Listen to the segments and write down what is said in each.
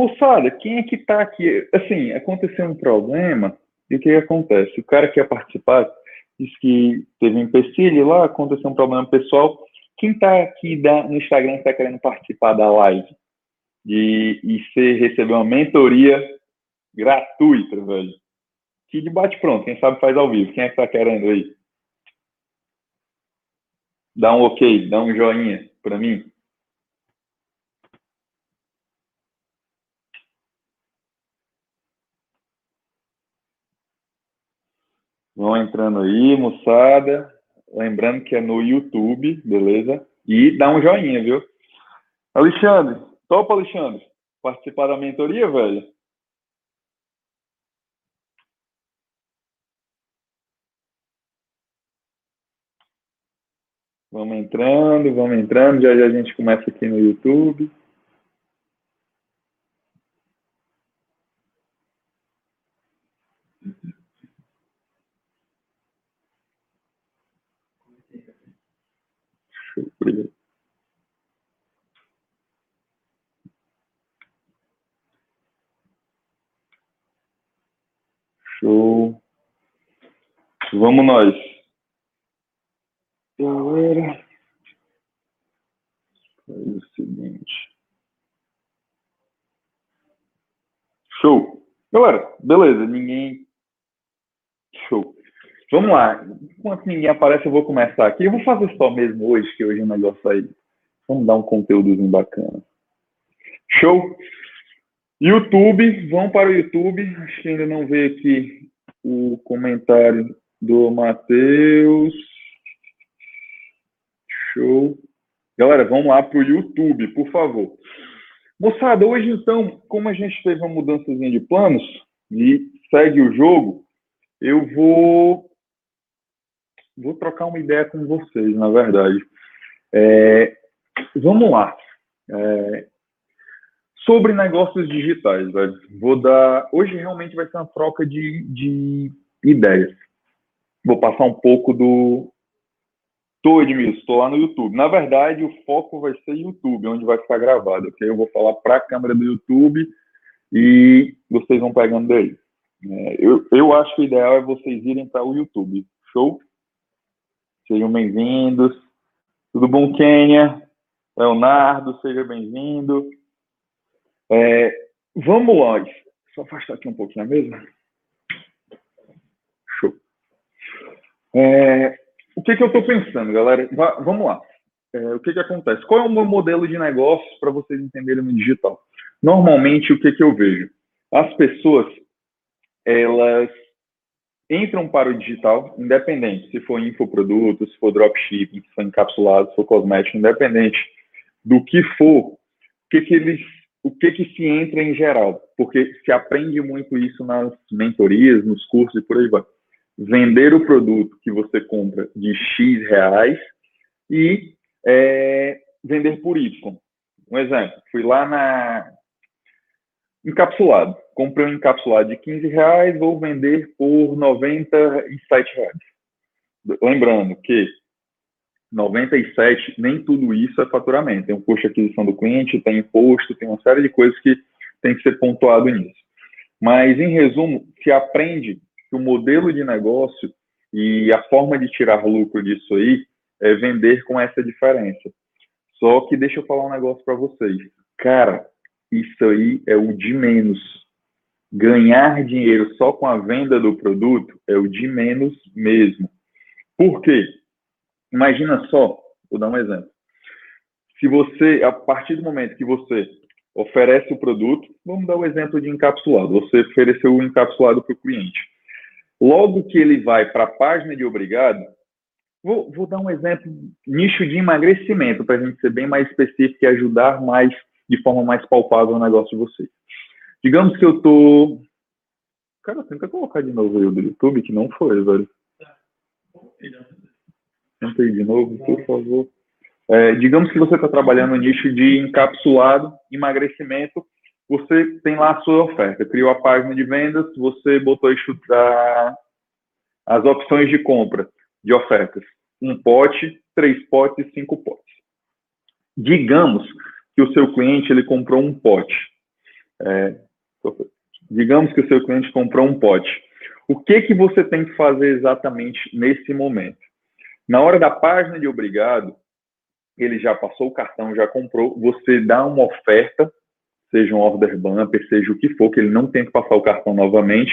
Moçada, quem é que tá aqui? Assim, aconteceu um problema, e o que, que acontece? O cara que ia participar disse que teve um empecilho lá, aconteceu um problema pessoal. Quem tá aqui da, no Instagram está querendo participar da live de, e você receber uma mentoria gratuita, velho? Que debate pronto, quem sabe faz ao vivo. Quem é que tá querendo aí? Dá um ok, dá um joinha para mim. Vão entrando aí, moçada. Lembrando que é no YouTube, beleza? E dá um joinha, viu? Alexandre, topa, Alexandre? Participar da mentoria, velho? Vamos entrando, vamos entrando. Já já a gente começa aqui no YouTube. Show. Vamos nós. Galera, faz o seguinte. Show. Galera, beleza, ninguém. Show. Vamos lá. Enquanto ninguém aparece, eu vou começar aqui. Eu vou fazer só mesmo hoje, que hoje o negócio aí. Vamos dar um conteúdozinho bacana. Show? YouTube, vão para o YouTube. Acho que ainda não vê aqui o comentário do Matheus. Show. Galera, vamos lá para o YouTube, por favor. Moçada, hoje então, como a gente teve uma mudançazinha de planos e segue o jogo, eu vou vou trocar uma ideia com vocês, na verdade. É, vamos lá. É, sobre negócios digitais, velho. Vou dar. Hoje realmente vai ser uma troca de, de ideias. Vou passar um pouco do. Tô, Edmilson, estou lá no YouTube. Na verdade, o foco vai ser YouTube, onde vai ficar gravado, ok? Eu vou falar para a câmera do YouTube e vocês vão pegando daí. É, eu, eu acho que o ideal é vocês irem para o YouTube. Show? Sejam bem-vindos. Tudo bom, Kênia? Leonardo, seja bem-vindo. É, vamos lá. Só afastar aqui um pouquinho a mesa. Show. É, o que, que eu estou pensando, galera? vamos lá. É, o que, que acontece? Qual é o meu modelo de negócio para vocês entenderem no digital? Normalmente, o que, que eu vejo? As pessoas, elas entram para o digital, independente se for infoproduto, se for dropshipping, se for encapsulado, se for cosmético, independente do que for, o que, que eles, o que, que se entra em geral? Porque se aprende muito isso nas mentorias, nos cursos e por aí vai. Vender o produto que você compra de X reais e é, vender por Y. Um exemplo, fui lá na encapsulado comprei um encapsulado de 15 reais, vou vender por 97 reais. Lembrando que 97, nem tudo isso é faturamento. Tem um custo de aquisição do cliente, tem imposto, tem uma série de coisas que tem que ser pontuado nisso. Mas, em resumo, se aprende que o modelo de negócio e a forma de tirar lucro disso aí é vender com essa diferença. Só que deixa eu falar um negócio para vocês. Cara, isso aí é o de menos ganhar dinheiro só com a venda do produto é o de menos mesmo. Por quê? Imagina só, vou dar um exemplo. Se você, a partir do momento que você oferece o produto, vamos dar o um exemplo de encapsulado. Você ofereceu o encapsulado para o cliente. Logo que ele vai para a página de obrigado, vou, vou, dar um exemplo, nicho de emagrecimento, para a gente ser bem mais específico e ajudar mais, de forma mais palpável o negócio de vocês. Digamos que eu tô. Cara, tenta colocar de novo aí o do YouTube, que não foi, velho. Tenta aí de novo, por favor. É, digamos que você está trabalhando no nicho de encapsulado, emagrecimento, você tem lá a sua oferta, criou a página de vendas, você botou estudar as opções de compra de ofertas. Um pote, três potes, cinco potes. Digamos que o seu cliente ele comprou um pote É, digamos que o seu cliente comprou um pote. O que, que você tem que fazer exatamente nesse momento? Na hora da página de obrigado, ele já passou o cartão, já comprou, você dá uma oferta, seja um order bumper, seja o que for, que ele não tem que passar o cartão novamente,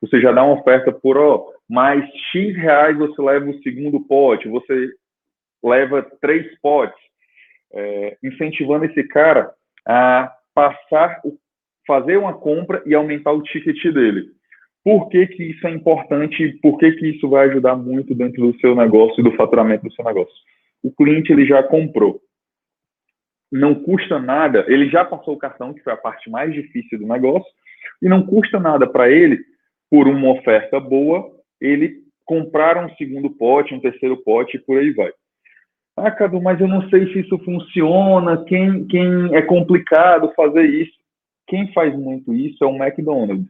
você já dá uma oferta por, ó, mais X reais você leva o segundo pote, você leva três potes, é, incentivando esse cara a passar, fazer uma compra e aumentar o ticket dele. Por que, que isso é importante por que, que isso vai ajudar muito dentro do seu negócio e do faturamento do seu negócio? O cliente ele já comprou. Não custa nada, ele já passou o cartão, que foi a parte mais difícil do negócio, e não custa nada para ele, por uma oferta boa, ele comprar um segundo pote, um terceiro pote e por aí vai. Ah, Cadu, mas eu não sei se isso funciona, quem, quem é complicado fazer isso. Quem faz muito isso é o McDonald's.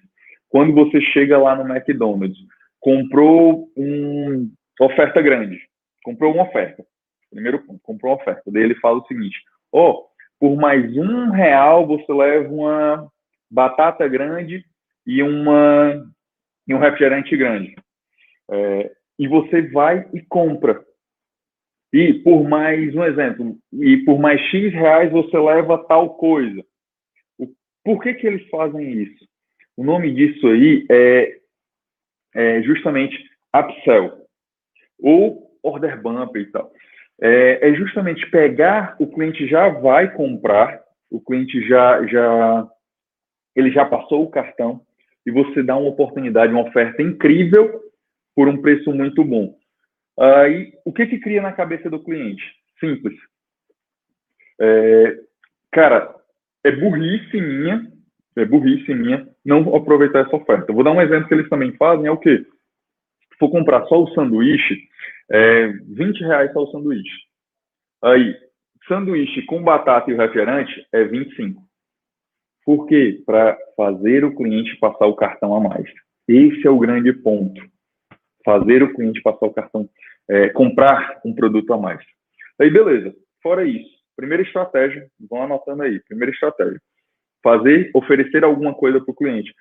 Quando você chega lá no McDonald's, comprou uma oferta grande, comprou uma oferta, primeiro ponto, comprou uma oferta. Daí ele fala o seguinte: ó, oh, por mais um real você leva uma batata grande e uma e um refrigerante grande. É, e você vai e compra. E por mais um exemplo, e por mais X reais você leva tal coisa. Por que, que eles fazem isso? O nome disso aí é, é justamente upsell ou order bumper e tal. É, é, justamente pegar o cliente já vai comprar, o cliente já já ele já passou o cartão e você dá uma oportunidade, uma oferta incrível por um preço muito bom. Aí, o que que cria na cabeça do cliente? Simples. É, cara, é burrice minha é burrice minha não aproveitar essa oferta. Eu vou dar um exemplo que eles também fazem, é o quê? Se for comprar só o sanduíche, é 20 reais só o sanduíche. Aí, sanduíche com batata e o refrigerante é 25. Por quê? Para fazer o cliente passar o cartão a mais. Esse é o grande ponto. Fazer o cliente passar o cartão, é, comprar um produto a mais. Aí, beleza. Fora isso, primeira estratégia, vão anotando aí. Primeira estratégia fazer, oferecer alguma coisa para o cliente.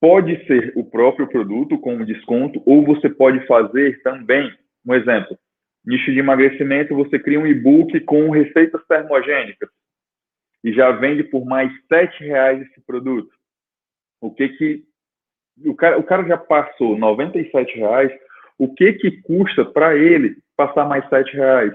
Pode ser o próprio produto com desconto, ou você pode fazer também, um exemplo, nicho de emagrecimento, você cria um e-book com receitas termogênicas e já vende por mais sete reais esse produto. O que que o cara, o cara já passou 97 reais, o que que custa para ele passar mais sete reais?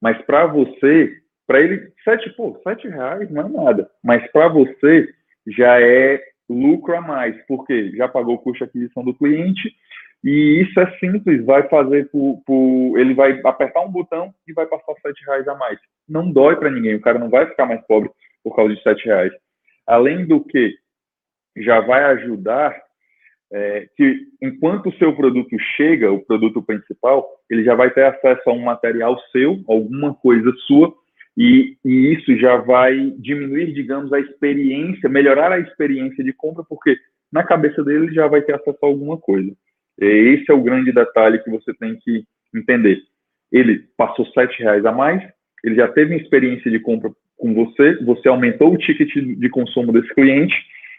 Mas para você para ele, sete, pô, sete reais não é nada. Mas para você já é lucro a mais, porque já pagou o custo de aquisição do cliente e isso é simples, vai fazer por, por, ele vai apertar um botão e vai passar sete reais a mais. Não dói para ninguém, o cara não vai ficar mais pobre por causa de sete reais. Além do que, já vai ajudar é, que enquanto o seu produto chega, o produto principal, ele já vai ter acesso a um material seu, alguma coisa sua, e, e, isso já vai diminuir, digamos, a experiência, melhorar a experiência de compra, porque na cabeça dele ele já vai ter acesso a alguma coisa. Esse é o grande detalhe que você tem que entender. Ele passou sete reais a mais, ele já teve uma experiência de compra com você, você aumentou o ticket de consumo desse cliente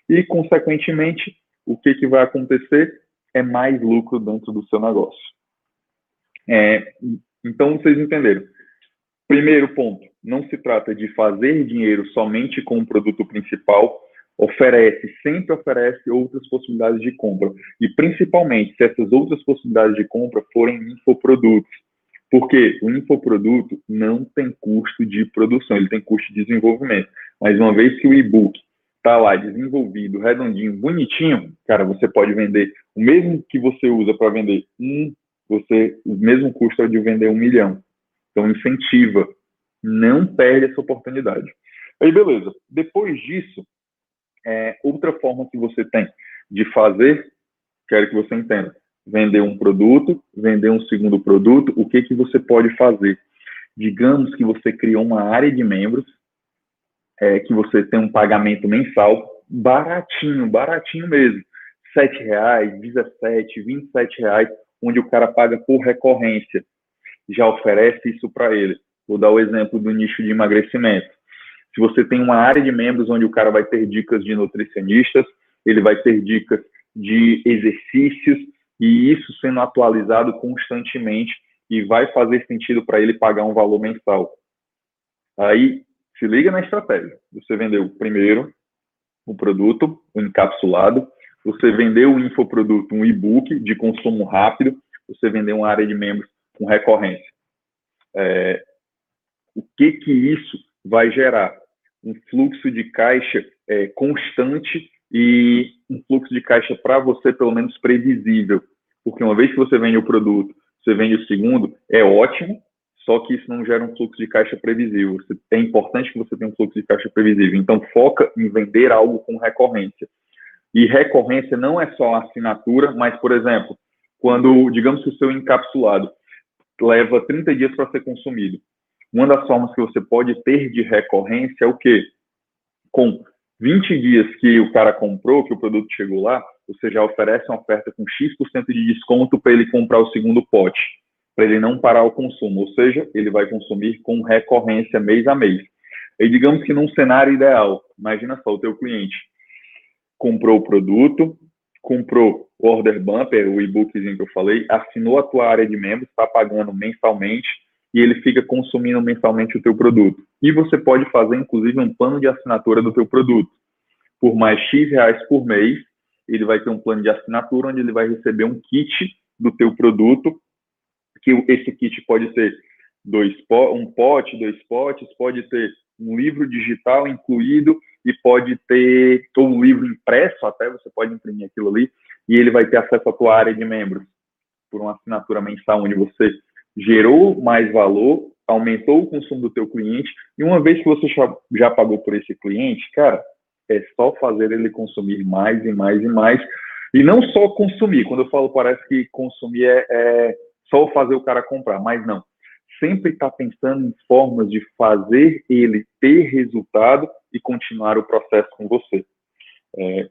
e, consequentemente, o que, que vai acontecer é mais lucro dentro do seu negócio. É, então, vocês entenderam. Primeiro ponto, não se trata de fazer dinheiro somente com o produto principal, oferece, sempre oferece outras possibilidades de compra. E principalmente se essas outras possibilidades de compra forem infoprodutos. Porque o infoproduto não tem custo de produção, ele tem custo de desenvolvimento. Mas uma vez que o e-book está lá desenvolvido, redondinho, bonitinho, cara, você pode vender o mesmo que você usa para vender um, você o mesmo custo é de vender um milhão. Então, incentiva, não perde essa oportunidade. Aí, beleza. Depois disso, é, outra forma que você tem de fazer, quero que você entenda, vender um produto, vender um segundo produto, o que, que você pode fazer? Digamos que você criou uma área de membros, é, que você tem um pagamento mensal baratinho, baratinho mesmo. R$ reais, 17, 27 reais, onde o cara paga por recorrência já oferece isso para ele. Vou dar o exemplo do nicho de emagrecimento. Se você tem uma área de membros onde o cara vai ter dicas de nutricionistas, ele vai ter dicas de exercícios, e isso sendo atualizado constantemente e vai fazer sentido para ele pagar um valor mensal. Aí, se liga na estratégia. Você vendeu primeiro o produto, o encapsulado, você vendeu o infoproduto, um e-book de consumo rápido, você vendeu uma área de membros com recorrência. É, o que que isso vai gerar? Um fluxo de caixa é, constante e um fluxo de caixa para você pelo menos previsível, porque uma vez que você vende o produto, você vende o segundo, é ótimo, só que isso não gera um fluxo de caixa previsível. É importante que você tenha um fluxo de caixa previsível. Então, foca em vender algo com recorrência. E recorrência não é só assinatura, mas, por exemplo, quando, digamos que o seu encapsulado leva 30 dias para ser consumido, uma das formas que você pode ter de recorrência é o quê? Com 20 dias que o cara comprou, que o produto chegou lá, você já oferece uma oferta com X% de desconto para ele comprar o segundo pote, para ele não parar o consumo, ou seja, ele vai consumir com recorrência mês a mês. E digamos que num cenário ideal, imagina só o teu cliente comprou o produto, comprou o order bumper, o e-bookzinho que eu falei, assinou a tua área de membros, está pagando mensalmente e ele fica consumindo mensalmente o teu produto. E você pode fazer, inclusive, um plano de assinatura do teu produto. Por mais X reais por mês, ele vai ter um plano de assinatura onde ele vai receber um kit do teu produto, que esse kit pode ser dois, um pote, dois potes, pode ter um livro digital incluído e pode ter ou um livro impresso, até você pode imprimir aquilo ali, e ele vai ter acesso à tua área de membros. Por uma assinatura mensal onde você gerou mais valor, aumentou o consumo do teu cliente, e uma vez que você já, já pagou por esse cliente, cara, é só fazer ele consumir mais e mais e mais, e não só consumir, quando eu falo parece que consumir é, é só fazer o cara comprar, mas não, sempre está pensando em formas de fazer ele ter resultado e continuar o processo com você. É,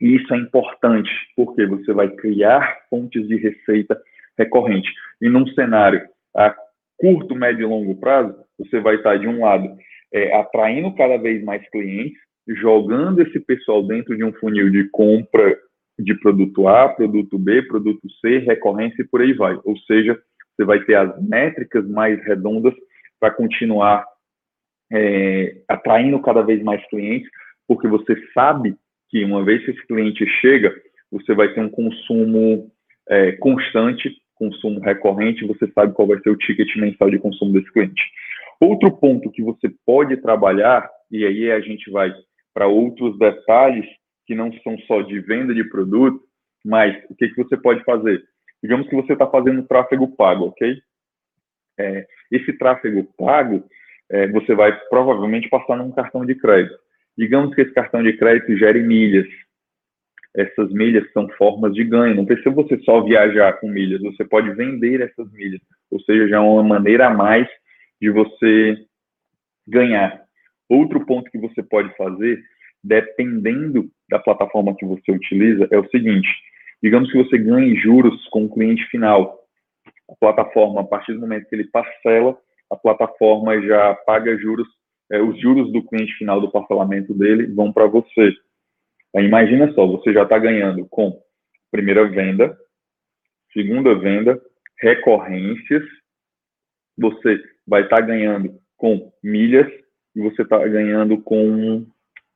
isso é importante, porque você vai criar fontes de receita recorrente. E num cenário a curto, médio e longo prazo, você vai estar, de um lado, é, atraindo cada vez mais clientes, jogando esse pessoal dentro de um funil de compra de produto A, produto B, produto C, recorrência e por aí vai. Ou seja, você vai ter as métricas mais redondas para continuar é, atraindo cada vez mais clientes, porque você sabe que uma vez que esse cliente chega, você vai ter um consumo é, constante, consumo recorrente, você sabe qual vai ser o ticket mensal de consumo desse cliente. Outro ponto que você pode trabalhar, e aí a gente vai para outros detalhes que não são só de venda de produto, mas o que, que você pode fazer? Digamos que você está fazendo tráfego pago, ok? É, esse tráfego pago, é, você vai provavelmente passar num cartão de crédito. Digamos que esse cartão de crédito gere milhas. Essas milhas são formas de ganho. Não precisa você só viajar com milhas, você pode vender essas milhas. Ou seja, já é uma maneira a mais de você ganhar. Outro ponto que você pode fazer, dependendo da plataforma que você utiliza, é o seguinte: digamos que você ganhe juros com o cliente final. A plataforma, a partir do momento que ele parcela, a plataforma já paga juros, é, os juros do cliente final do parcelamento dele vão para você. Aí, imagina só, você já está ganhando com primeira venda, segunda venda, recorrências, você vai estar tá ganhando com milhas e você está ganhando com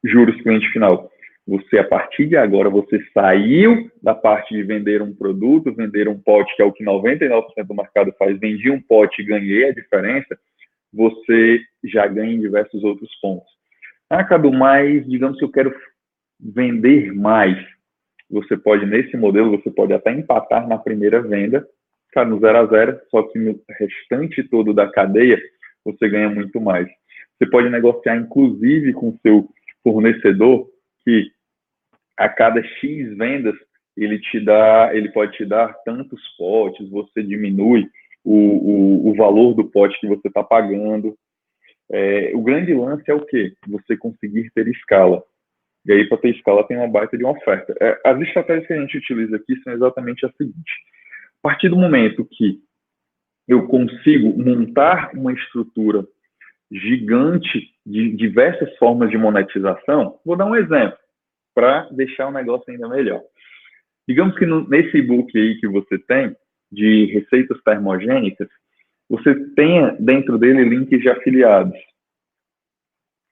juros cliente final. Você, a partir de agora, você saiu da parte de vender um produto, vender um pote, que é o que 99% do mercado faz, vendi um pote e ganhei a diferença, você já ganha em diversos outros pontos. Ah, mas digamos que eu quero vender mais. Você pode, nesse modelo, você pode até empatar na primeira venda, ficar no zero a zero, só que no restante todo da cadeia, você ganha muito mais. Você pode negociar, inclusive, com o seu fornecedor, que a cada X vendas, ele te dá, ele pode te dar tantos potes, você diminui o, o, o valor do pote que você está pagando. É, o grande lance é o quê? Você conseguir ter escala. E aí, para ter escala, tem uma baita de uma oferta. É, as estratégias que a gente utiliza aqui são exatamente a seguinte. A partir do momento que eu consigo montar uma estrutura gigante de diversas formas de monetização. Vou dar um exemplo para deixar o negócio ainda melhor. Digamos que no, nesse e-book aí que você tem de receitas termogênicas, você tenha dentro dele links de afiliados.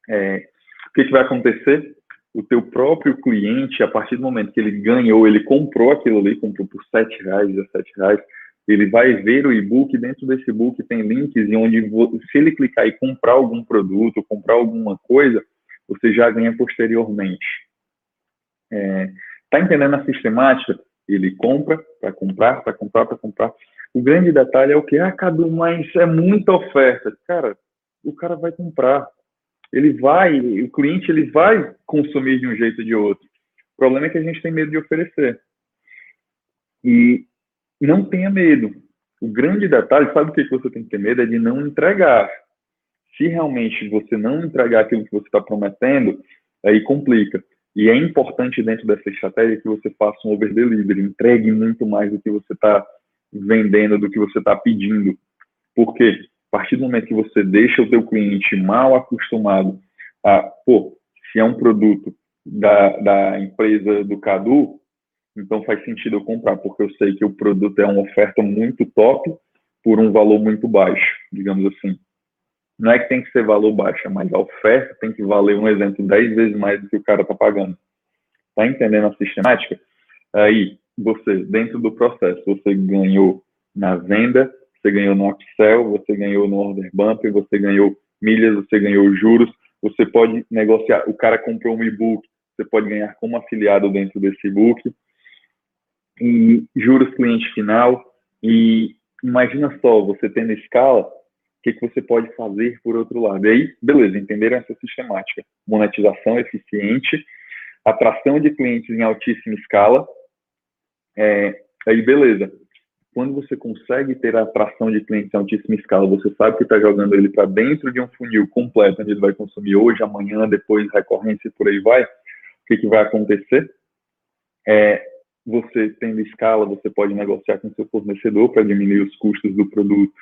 É, o que, que vai acontecer? O teu próprio cliente, a partir do momento que ele ganhou, ele comprou aquilo ali, comprou por R$ reais, R$ reais, ele vai ver o e-book, dentro desse e-book tem links em onde, se ele clicar e comprar algum produto, comprar alguma coisa, você já ganha posteriormente. É, tá entendendo a sistemática? Ele compra para comprar, para comprar, para comprar. O grande detalhe é o que? Ah, Cadu, mas é muita oferta. Cara, o cara vai comprar. Ele vai, o cliente ele vai consumir de um jeito ou de outro. O problema é que a gente tem medo de oferecer. E não tenha medo. O grande detalhe, sabe o que você tem que ter medo? É de não entregar. Se realmente você não entregar aquilo que você está prometendo, aí complica. E é importante dentro dessa estratégia que você faça um over delivery, entregue muito mais do que você está vendendo, do que você está pedindo. Porque a partir do momento que você deixa o seu cliente mal acostumado a, pô, se é um produto da, da empresa do Cadu, então faz sentido eu comprar, porque eu sei que o produto é uma oferta muito top por um valor muito baixo, digamos assim. Não é que tem que ser valor baixo, mas a oferta tem que valer, um exemplo, 10 vezes mais do que o cara está pagando. Está entendendo a sistemática? Aí, você, dentro do processo, você ganhou na venda, você ganhou no upsell, você ganhou no order bump, você ganhou milhas, você ganhou juros, você pode negociar. O cara comprou um e-book, você pode ganhar como afiliado dentro desse e-book. E juros cliente final. E imagina só, você tendo escala, que, que você pode fazer por outro lado. E aí, beleza, entenderam essa sistemática. Monetização eficiente, atração de clientes em altíssima escala. É, aí, beleza. Quando você consegue ter a atração de clientes em altíssima escala, você sabe que está jogando ele para dentro de um funil completo, onde ele vai consumir hoje, amanhã, depois, recorrência e por aí vai. O que, que vai acontecer? É, você tendo escala, você pode negociar com seu fornecedor para diminuir os custos do produto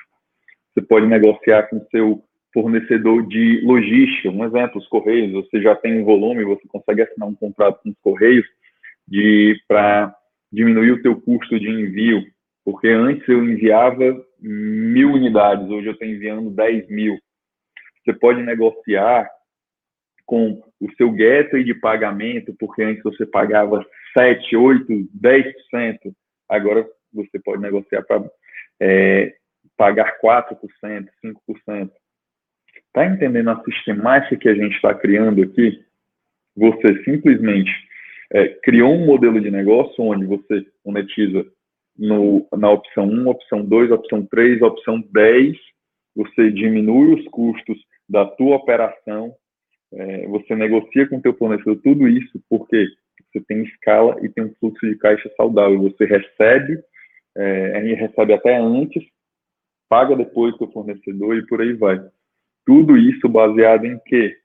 você pode negociar com seu fornecedor de logística. Um exemplo, os Correios. Você já tem um volume, você consegue assinar um contrato com os Correios para diminuir o teu custo de envio. Porque antes eu enviava mil unidades, hoje eu estou enviando 10 mil. Você pode negociar com o seu gateway de pagamento, porque antes você pagava 7, 8, 10%, agora você pode negociar para é, pagar 4%, 5%. Está entendendo a sistemática que a gente está criando aqui? Você simplesmente é, criou um modelo de negócio onde você monetiza no, na opção 1, opção 2, opção 3, opção 10, você diminui os custos da tua operação, é, você negocia com o teu fornecedor tudo isso porque você tem escala e tem um fluxo de caixa saudável. Você recebe, é, recebe até antes paga depois o fornecedor e por aí vai. Tudo isso baseado em quê?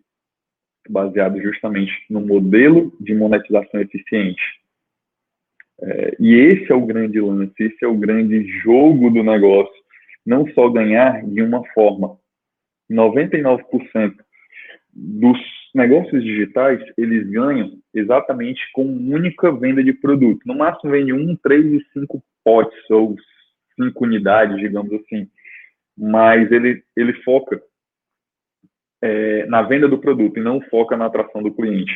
Baseado justamente no modelo de monetização eficiente. É, e esse é o grande lance, esse é o grande jogo do negócio. Não só ganhar de uma forma. 99% dos negócios digitais, eles ganham exatamente com única venda de produto. No máximo vende um, três e cinco potes ou cinco unidades, digamos assim mas ele, ele foca é, na venda do produto e não foca na atração do cliente.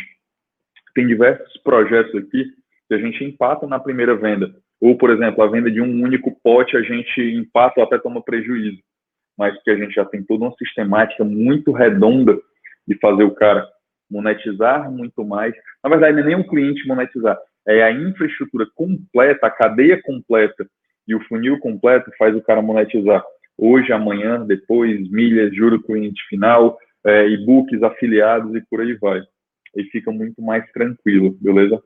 Tem diversos projetos aqui que a gente empata na primeira venda. Ou, por exemplo, a venda de um único pote a gente empata ou até toma prejuízo. Mas que a gente já tem toda uma sistemática muito redonda de fazer o cara monetizar muito mais. Na verdade, não é nem o cliente monetizar, é a infraestrutura completa, a cadeia completa e o funil completo faz o cara monetizar hoje, amanhã, depois, milhas, juro cliente final, é, e-books afiliados e por aí vai. E fica muito mais tranquilo, beleza?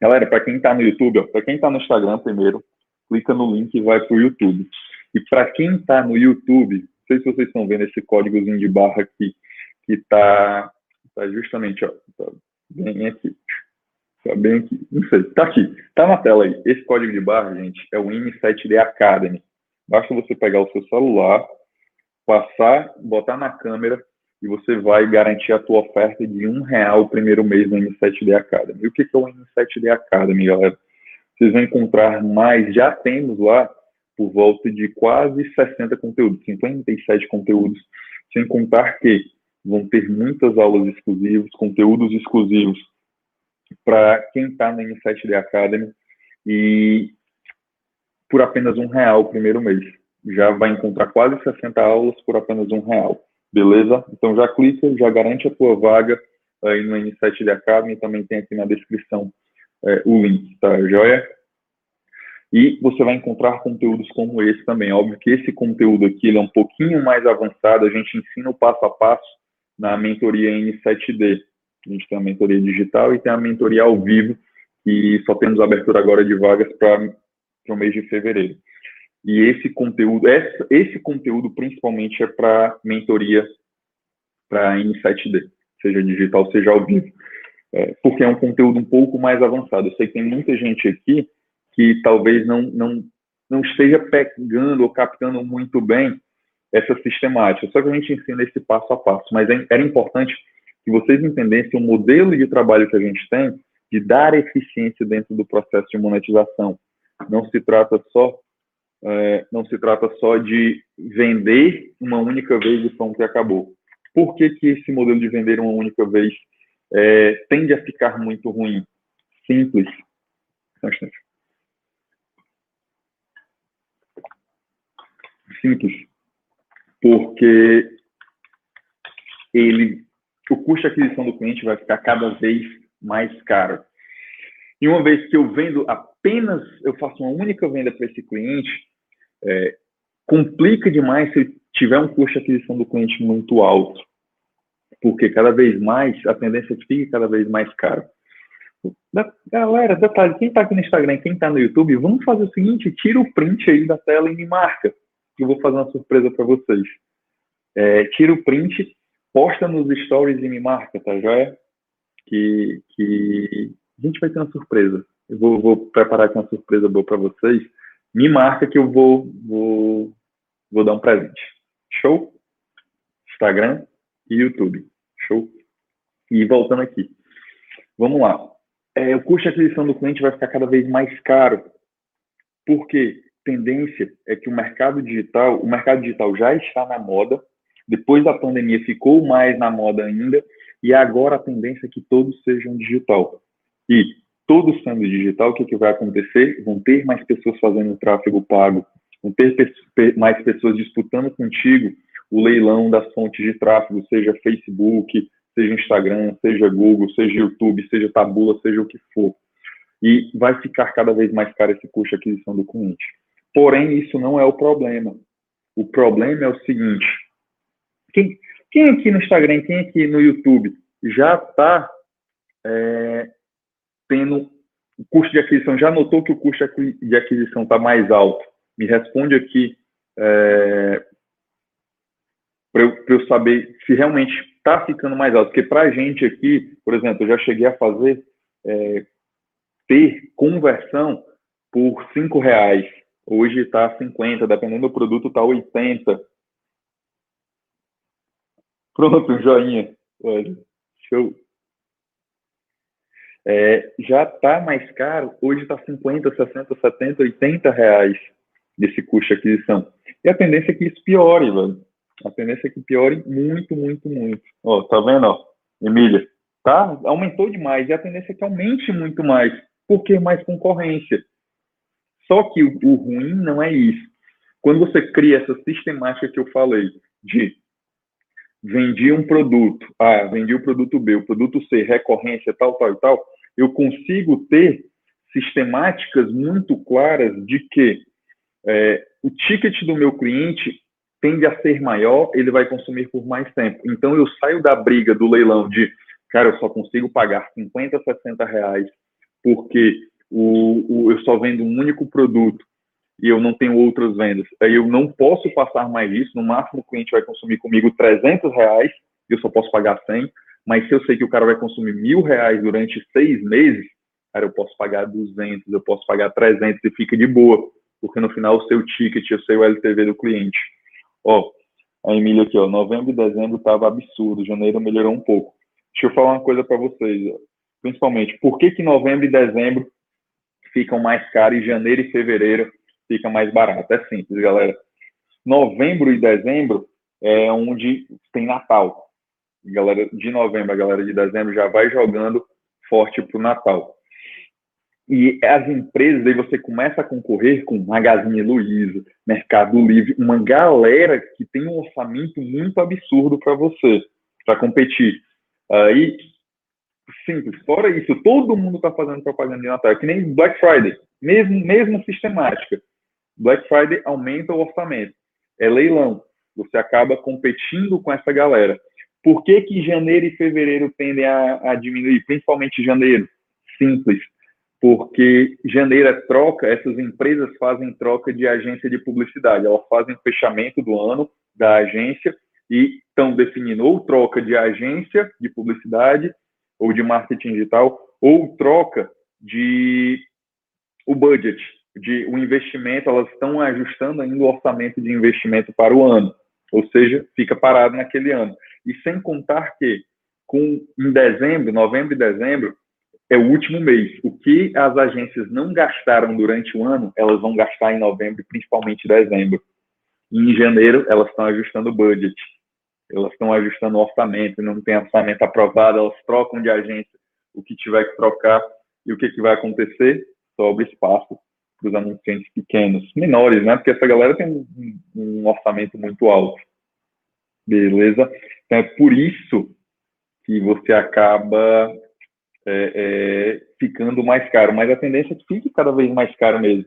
Galera, para quem está no YouTube, para quem está no Instagram primeiro, clica no link e vai para o YouTube. E para quem está no YouTube, não sei se vocês estão vendo esse códigozinho de barra aqui, que está tá justamente, ó, tá bem aqui. Tá bem aqui. Não sei, tá aqui. Tá na tela aí. Esse código de barra, gente, é o M7D Academy. Basta você pegar o seu celular, passar, botar na câmera e você vai garantir a tua oferta de um real o primeiro mês no M7D Academy. E o que é o M7D Academy, galera? Vocês vão encontrar mais, já temos lá por volta de quase 60 conteúdos, 57 conteúdos, sem contar que vão ter muitas aulas exclusivas, conteúdos exclusivos para quem está na M7D Academy e por apenas um real o primeiro mês. Já vai encontrar quase 60 aulas por apenas um real. Beleza? Então já clica, já garante a tua vaga aí no N7 de Academy, também tem aqui na descrição é, o link, tá, joia? E você vai encontrar conteúdos como esse também. Óbvio que esse conteúdo aqui ele é um pouquinho mais avançado, a gente ensina o passo a passo na mentoria N7D. A gente tem a mentoria digital e tem a mentoria ao vivo, que só temos abertura agora de vagas para o mês de fevereiro. E esse conteúdo, esse, esse conteúdo principalmente é para mentoria para N7D, seja digital, seja ao vivo. É, porque é um conteúdo um pouco mais avançado. Eu sei que tem muita gente aqui que talvez não, não, não esteja pegando ou captando muito bem essa sistemática. Só que a gente ensina esse passo a passo. Mas é, era importante que vocês entendessem o modelo de trabalho que a gente tem de dar eficiência dentro do processo de monetização. Não se trata só é, não se trata só de vender uma única vez e pronto e acabou. Por que, que esse modelo de vender uma única vez é, tende a ficar muito ruim? Simples. Simples. Porque ele, o custo de aquisição do cliente vai ficar cada vez mais caro. E uma vez que eu vendo apenas, eu faço uma única venda para esse cliente, é, complica demais se tiver um custo de aquisição do cliente muito alto, porque cada vez mais a tendência é fique cada vez mais caro. Galera, detalhe, quem está aqui no Instagram, quem está no YouTube, vamos fazer o seguinte, tira o print aí da tela e me marca, que eu vou fazer uma surpresa para vocês. É, tira o print, posta nos stories e me marca, tá joia? Que, que a gente vai ter uma surpresa. Eu vou, vou preparar aqui uma surpresa boa para vocês me marca que eu vou, vou, vou dar um presente. Show? Instagram e YouTube. Show? E voltando aqui. Vamos lá. É, o custo de aquisição do cliente vai ficar cada vez mais caro. Porque tendência é que o mercado digital, o mercado digital já está na moda, depois da pandemia ficou mais na moda ainda, e agora a tendência é que todos sejam digital. E tudo sendo digital, o que, que vai acontecer? Vão ter mais pessoas fazendo tráfego pago, vão ter mais pessoas disputando contigo o leilão das fontes de tráfego, seja Facebook, seja Instagram, seja Google, seja YouTube, seja Tabula, seja o que for. E vai ficar cada vez mais caro esse custo de aquisição do cliente. Porém, isso não é o problema. O problema é o seguinte: quem, quem aqui no Instagram, quem aqui no YouTube já está é, tendo o custo de aquisição, já notou que o custo de aquisição está mais alto? Me responde aqui é, para eu, eu, saber se realmente está ficando mais alto. Porque para a gente aqui, por exemplo, eu já cheguei a fazer é, ter conversão por cinco reais. Hoje está 50, dependendo do produto, está 80. Pronto, joinha. Olha, show é, já está mais caro, hoje está 50, 60, 70, 80 reais desse custo de aquisição. E a tendência é que isso piore, velho. A tendência é que piore muito, muito, muito. Ó, tá vendo, ó? Emília, tá? Aumentou demais e a tendência é que aumente muito mais, porque mais concorrência. Só que o, o ruim não é isso. Quando você cria essa sistemática que eu falei de vendi um produto A, vendi o produto B, o produto C, recorrência, tal, tal e tal, eu consigo ter sistemáticas muito claras de que é, o ticket do meu cliente tende a ser maior, ele vai consumir por mais tempo. Então eu saio da briga do leilão de, cara, eu só consigo pagar 50, 60 reais porque o, o, eu só vendo um único produto e eu não tenho outras vendas. Aí eu não posso passar mais disso, no máximo o cliente vai consumir comigo 300 reais, eu só posso pagar 100, mas se eu sei que o cara vai consumir mil reais durante seis meses, cara, eu posso pagar 200, eu posso pagar 300 e fica de boa, porque no final o seu ticket, eu sei o LTV do cliente. Ó, A Emília aqui, ó, novembro e dezembro estava absurdo, janeiro melhorou um pouco. Deixa eu falar uma coisa para vocês, ó. principalmente, por que que novembro e dezembro ficam mais caros e janeiro e fevereiro fica mais barato? É simples, galera. Novembro e dezembro é onde tem Natal. galera de novembro, a galera de dezembro já vai jogando forte para o Natal. E as empresas, aí você começa a concorrer com Magazine Luiza, Mercado Livre, uma galera que tem um orçamento muito absurdo para você, para competir. Aí, simples, fora isso, todo mundo está fazendo propaganda de Natal, é que nem Black Friday, mesmo, mesma sistemática. Black Friday aumenta o orçamento, é leilão, você acaba competindo com essa galera. Por que, que janeiro e fevereiro tendem a, a diminuir, principalmente janeiro? Simples. Porque janeiro é troca, essas empresas fazem troca de agência de publicidade, elas fazem fechamento do ano da agência e estão definindo ou troca de agência de publicidade ou de marketing digital ou troca de o budget, de o investimento, elas estão ajustando ainda o orçamento de investimento para o ano, ou seja, fica parado naquele ano. E sem contar que com em dezembro, novembro e dezembro, é o último mês. O que as agências não gastaram durante o ano, elas vão gastar em novembro, principalmente dezembro. E em janeiro, elas estão ajustando o budget. Elas estão ajustando o orçamento, não tem orçamento aprovado, elas trocam de agência o que tiver que trocar. E o que, que vai acontecer? Sobra espaço para os anunciantes pequenos, menores, né? Porque essa galera tem um, um orçamento muito alto. Beleza? Então é por isso que você acaba é, é, ficando mais caro. Mas a tendência é que fique cada vez mais caro mesmo.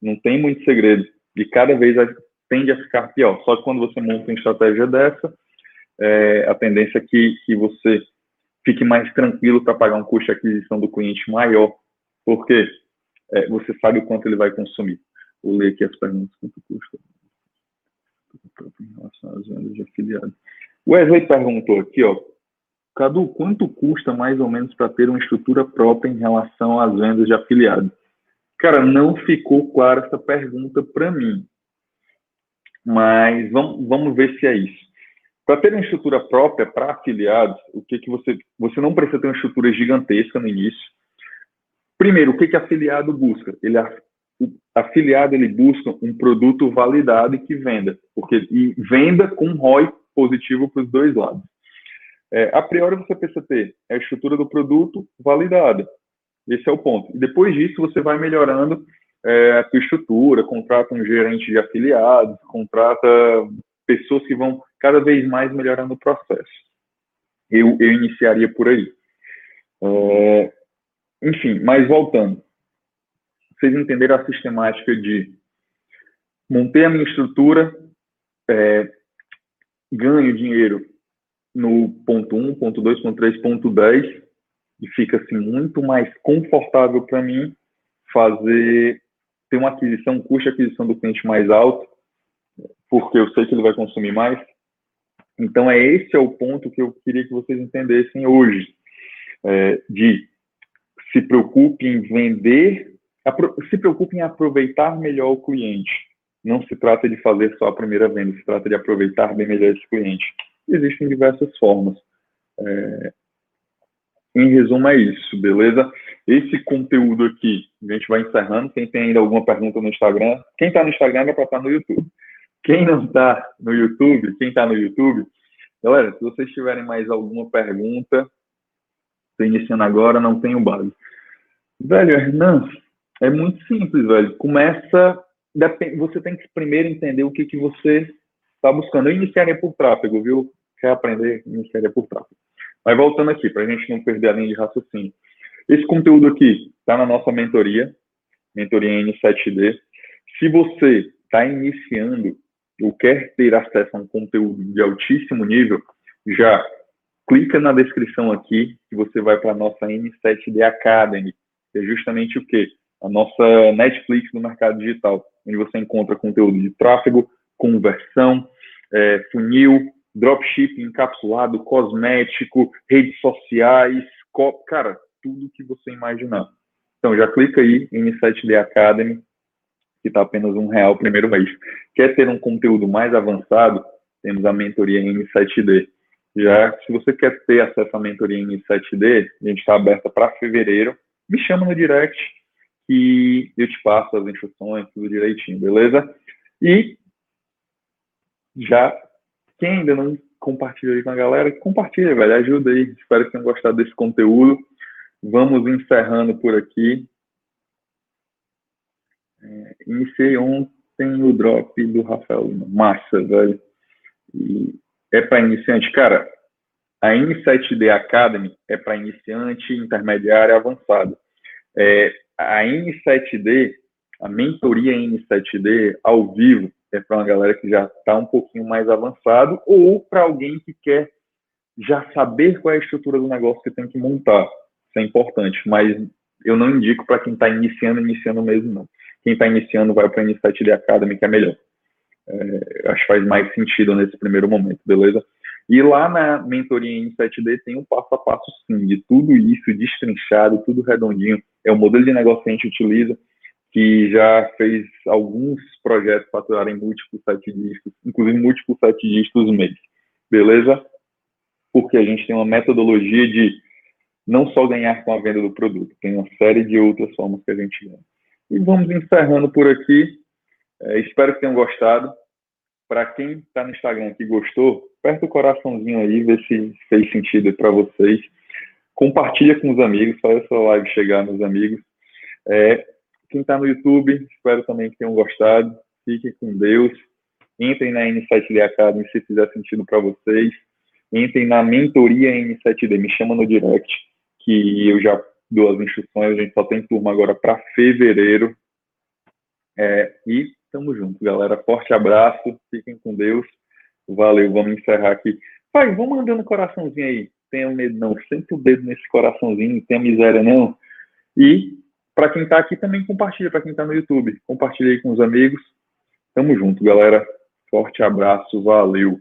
Não tem muito segredo. E cada vez tende a ficar pior. Só que quando você monta uma estratégia dessa, é, a tendência é que, que você fique mais tranquilo para pagar um custo de aquisição do cliente maior, porque é, você sabe o quanto ele vai consumir. Vou ler aqui as perguntas. Quanto custa? Em relação às vendas de afiliado. O Wesley perguntou aqui, ó, Cadu, quanto custa mais ou menos para ter uma estrutura própria em relação às vendas de afiliados? Cara, não ficou clara essa pergunta para mim. Mas vamos, vamos ver se é isso. Para ter uma estrutura própria para afiliados, o que, que você. Você não precisa ter uma estrutura gigantesca no início. Primeiro, o que, que afiliado busca? Ele, o afiliado ele busca um produto validado e que venda. Porque, e venda com ROI positivo para os dois lados. É, a priori, você precisa ter a estrutura do produto validada. Esse é o ponto. E depois disso, você vai melhorando é, a sua estrutura, contrata um gerente de afiliados, contrata pessoas que vão cada vez mais melhorando o processo. Eu, eu iniciaria por aí. É, enfim, mas voltando. Vocês entenderam a sistemática de montei a minha estrutura, é, ganho dinheiro no ponto 1, ponto 2, ponto 3, ponto 10 e fica assim muito mais confortável para mim fazer ter uma aquisição, um custo de aquisição do cliente mais alto, porque eu sei que ele vai consumir mais. Então é esse é o ponto que eu queria que vocês entendessem hoje, é, de se preocupe em vender, se preocupe em aproveitar melhor o cliente. Não se trata de fazer só a primeira venda, se trata de aproveitar bem melhor esse cliente existem diversas formas. É, em resumo, é isso, beleza? Esse conteúdo aqui, a gente vai encerrando. Quem tem ainda alguma pergunta no Instagram, quem está no Instagram é para estar no YouTube. Quem não está no YouTube, quem está no YouTube, galera, se vocês tiverem mais alguma pergunta, estou iniciando agora, não tenho base. Velho, Hernan, é muito simples, velho. Começa, você tem que primeiro entender o que, que você está buscando. Eu iniciaria por tráfego, viu? quer aprender ministério por tráfego. Mas voltando aqui, para a gente não perder a linha de raciocínio. Esse conteúdo aqui está na nossa mentoria, mentoria N7D. Se você está iniciando ou quer ter acesso a um conteúdo de altíssimo nível, já clica na descrição aqui que você vai para a nossa N7D Academy, que é justamente o quê? A nossa Netflix do mercado digital, onde você encontra conteúdo de tráfego, conversão, é, funil, dropshipping encapsulado, cosmético, redes sociais, co cara, tudo que você imaginar. Então já clica aí em Insight Academy, que está apenas um real o primeiro mês. Quer ter um conteúdo mais avançado? temos a mentoria M7D. Já se você quer ter acesso à mentoria M7D, a gente está aberta para fevereiro, me chama no direct que eu te passo as instruções, tudo direitinho, beleza? E já, quem ainda não compartilha aí com a galera, compartilha, velho, ajuda aí. Espero que tenham gostado desse conteúdo. Vamos encerrando por aqui. É, iniciei ontem o drop do Rafael Massa, velho. E é para iniciante. Cara, a N7D Academy é para iniciante, intermediário e avançado. É, a N7D, a mentoria N7D ao vivo, é para uma galera que já está um pouquinho mais avançado ou para alguém que quer já saber qual é a estrutura do negócio que tem que montar. Isso é importante, mas eu não indico para quem está iniciando, iniciando mesmo, não. Quem está iniciando vai para a N7D Academy, que é melhor. É, acho que faz mais sentido nesse primeiro momento, beleza? E lá na mentoria em 7D tem um passo a passo, sim, de tudo isso destrinchado, tudo redondinho. É o modelo de negócio que a gente utiliza, que já fez alguns projetos faturarem múltiplos sete dígitos, inclusive múltiplos sete dígitos mês. Beleza? Porque a gente tem uma metodologia de não só ganhar com a venda do produto, tem uma série de outras formas que a gente ganha. E vamos encerrando por aqui. É, espero que tenham gostado. Para quem está no Instagram que gostou, aperta o coraçãozinho aí, vê se fez sentido para vocês. Compartilha com os amigos, faz essa live chegar nos amigos. É, quem está no YouTube, espero também que tenham gostado. Fiquem com Deus. Entrem na N7D Academy se fizer sentido para vocês. Entrem na mentoria N7D, me chama no direct, que eu já dou as instruções. A gente só tem turma agora para fevereiro. É, e Tamo junto, galera. Forte abraço. Fiquem com Deus. Valeu. Vamos encerrar aqui. Pai, vamos mandando coraçãozinho aí. Tenha medo não. Sente o dedo nesse coraçãozinho. Não tenha miséria não. E para quem tá aqui também compartilha. Para quem tá no YouTube, compartilha aí com os amigos. Tamo junto, galera. Forte abraço. Valeu.